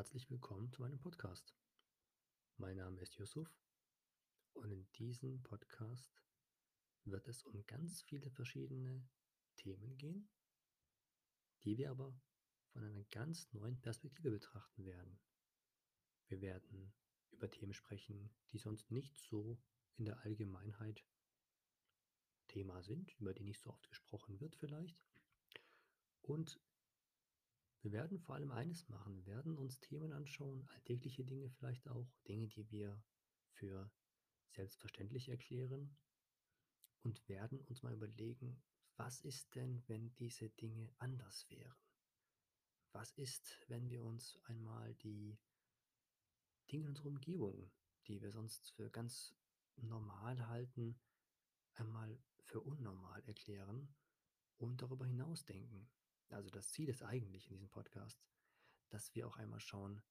herzlich willkommen zu meinem Podcast. Mein Name ist Yusuf und in diesem Podcast wird es um ganz viele verschiedene Themen gehen, die wir aber von einer ganz neuen Perspektive betrachten werden. Wir werden über Themen sprechen, die sonst nicht so in der Allgemeinheit Thema sind, über die nicht so oft gesprochen wird vielleicht. Und wir werden vor allem eines machen, wir werden uns Themen anschauen, alltägliche Dinge vielleicht auch, Dinge, die wir für selbstverständlich erklären und werden uns mal überlegen, was ist denn, wenn diese Dinge anders wären? Was ist, wenn wir uns einmal die Dinge in unserer Umgebung, die wir sonst für ganz normal halten, einmal für unnormal erklären und darüber hinaus denken? Also das Ziel ist eigentlich in diesem Podcast, dass wir auch einmal schauen,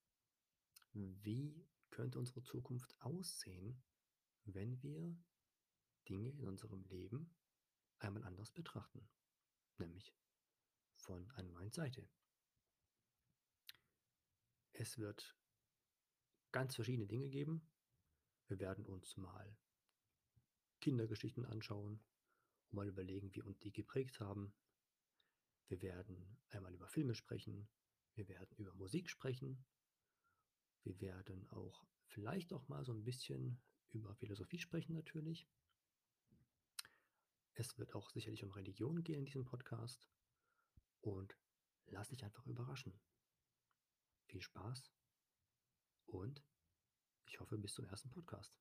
wie könnte unsere Zukunft aussehen, wenn wir Dinge in unserem Leben einmal anders betrachten, nämlich von einer neuen Seite. Es wird ganz verschiedene Dinge geben. Wir werden uns mal Kindergeschichten anschauen und mal überlegen, wie uns die geprägt haben, wir werden einmal über Filme sprechen, wir werden über Musik sprechen, wir werden auch vielleicht auch mal so ein bisschen über Philosophie sprechen natürlich. Es wird auch sicherlich um Religion gehen in diesem Podcast und lass dich einfach überraschen. Viel Spaß und ich hoffe bis zum ersten Podcast.